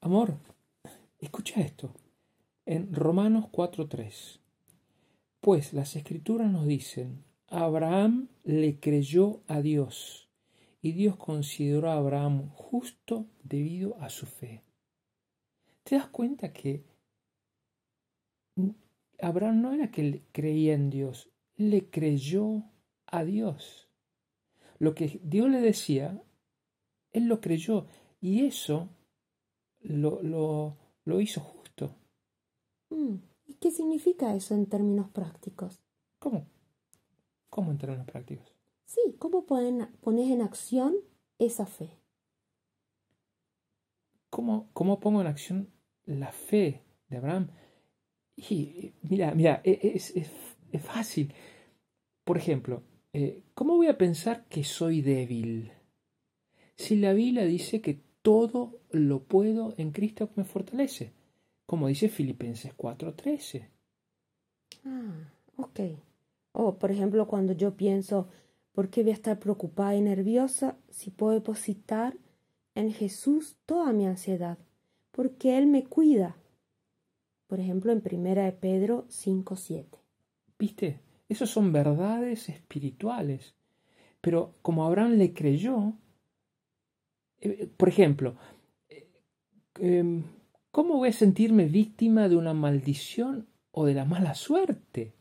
Amor, escucha esto. En Romanos 4.3. Pues las escrituras nos dicen, Abraham le creyó a Dios y Dios consideró a Abraham justo debido a su fe. ¿Te das cuenta que Abraham no era que creía en Dios, le creyó a Dios. Lo que Dios le decía, él lo creyó y eso lo, lo, hizo justo. Mm, ¿Y qué significa eso en términos prácticos? ¿Cómo? ¿Cómo en términos prácticos? Sí, ¿cómo pones en acción esa fe? ¿Cómo, ¿Cómo pongo en acción la fe de Abraham? Y mira, mira, e, e, es, es, fácil. Por ejemplo, eh, ¿cómo voy a pensar que soy débil? Si la Biblia dice que todo lo puedo en Cristo que me fortalece, como dice Filipenses 4:13. Ah, ok. O, por ejemplo, cuando yo pienso, ¿por qué voy a estar preocupada y nerviosa si puedo depositar en Jesús toda mi ansiedad? Porque Él me cuida por ejemplo, en Primera de Pedro 5.7. ¿Viste? Esas son verdades espirituales. Pero como Abraham le creyó, eh, por ejemplo, eh, em, ¿cómo voy a sentirme víctima de una maldición o de la mala suerte?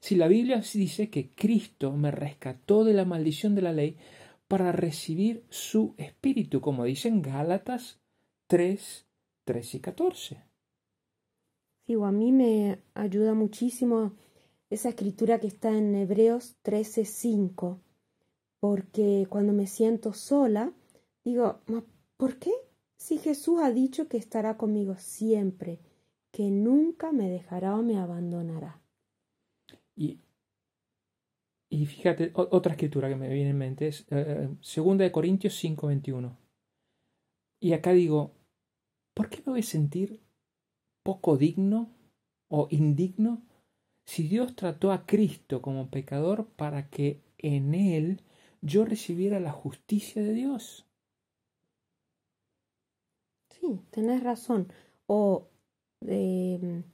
Si la Biblia dice que Cristo me rescató de la maldición de la ley para recibir su espíritu, como dicen Gálatas 3, 3 y 14. Digo, a mí me ayuda muchísimo esa escritura que está en Hebreos 13:5, porque cuando me siento sola, digo, ¿por qué? Si Jesús ha dicho que estará conmigo siempre, que nunca me dejará o me abandonará. Y, y fíjate, otra escritura que me viene en mente es eh, eh, Segunda de Corintios 5:21. Y acá digo, ¿por qué me voy a sentir poco digno o indigno si Dios trató a Cristo como pecador para que en él yo recibiera la justicia de Dios? Sí, tenés razón. O em,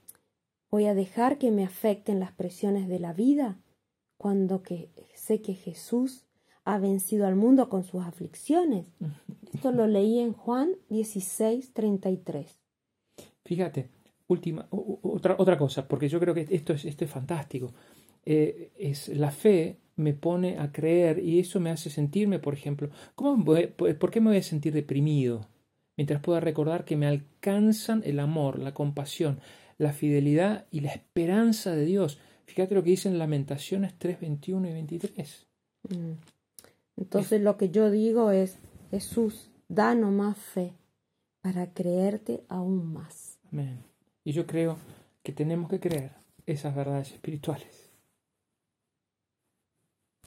voy a dejar que me afecten las presiones de la vida cuando que sé que Jesús ha vencido al mundo con sus aflicciones. Esto lo leí en Juan 16, 33. Fíjate, última, otra, otra cosa, porque yo creo que esto es, esto es fantástico. Eh, es la fe me pone a creer y eso me hace sentirme, por ejemplo, ¿cómo ¿por qué me voy a sentir deprimido? Mientras pueda recordar que me alcanzan el amor, la compasión, la fidelidad y la esperanza de Dios. Fíjate lo que dicen Lamentaciones 3, 21 y 23. Mm. Entonces lo que yo digo es, Jesús, danos más fe para creerte aún más. Amén. Y yo creo que tenemos que creer esas verdades espirituales.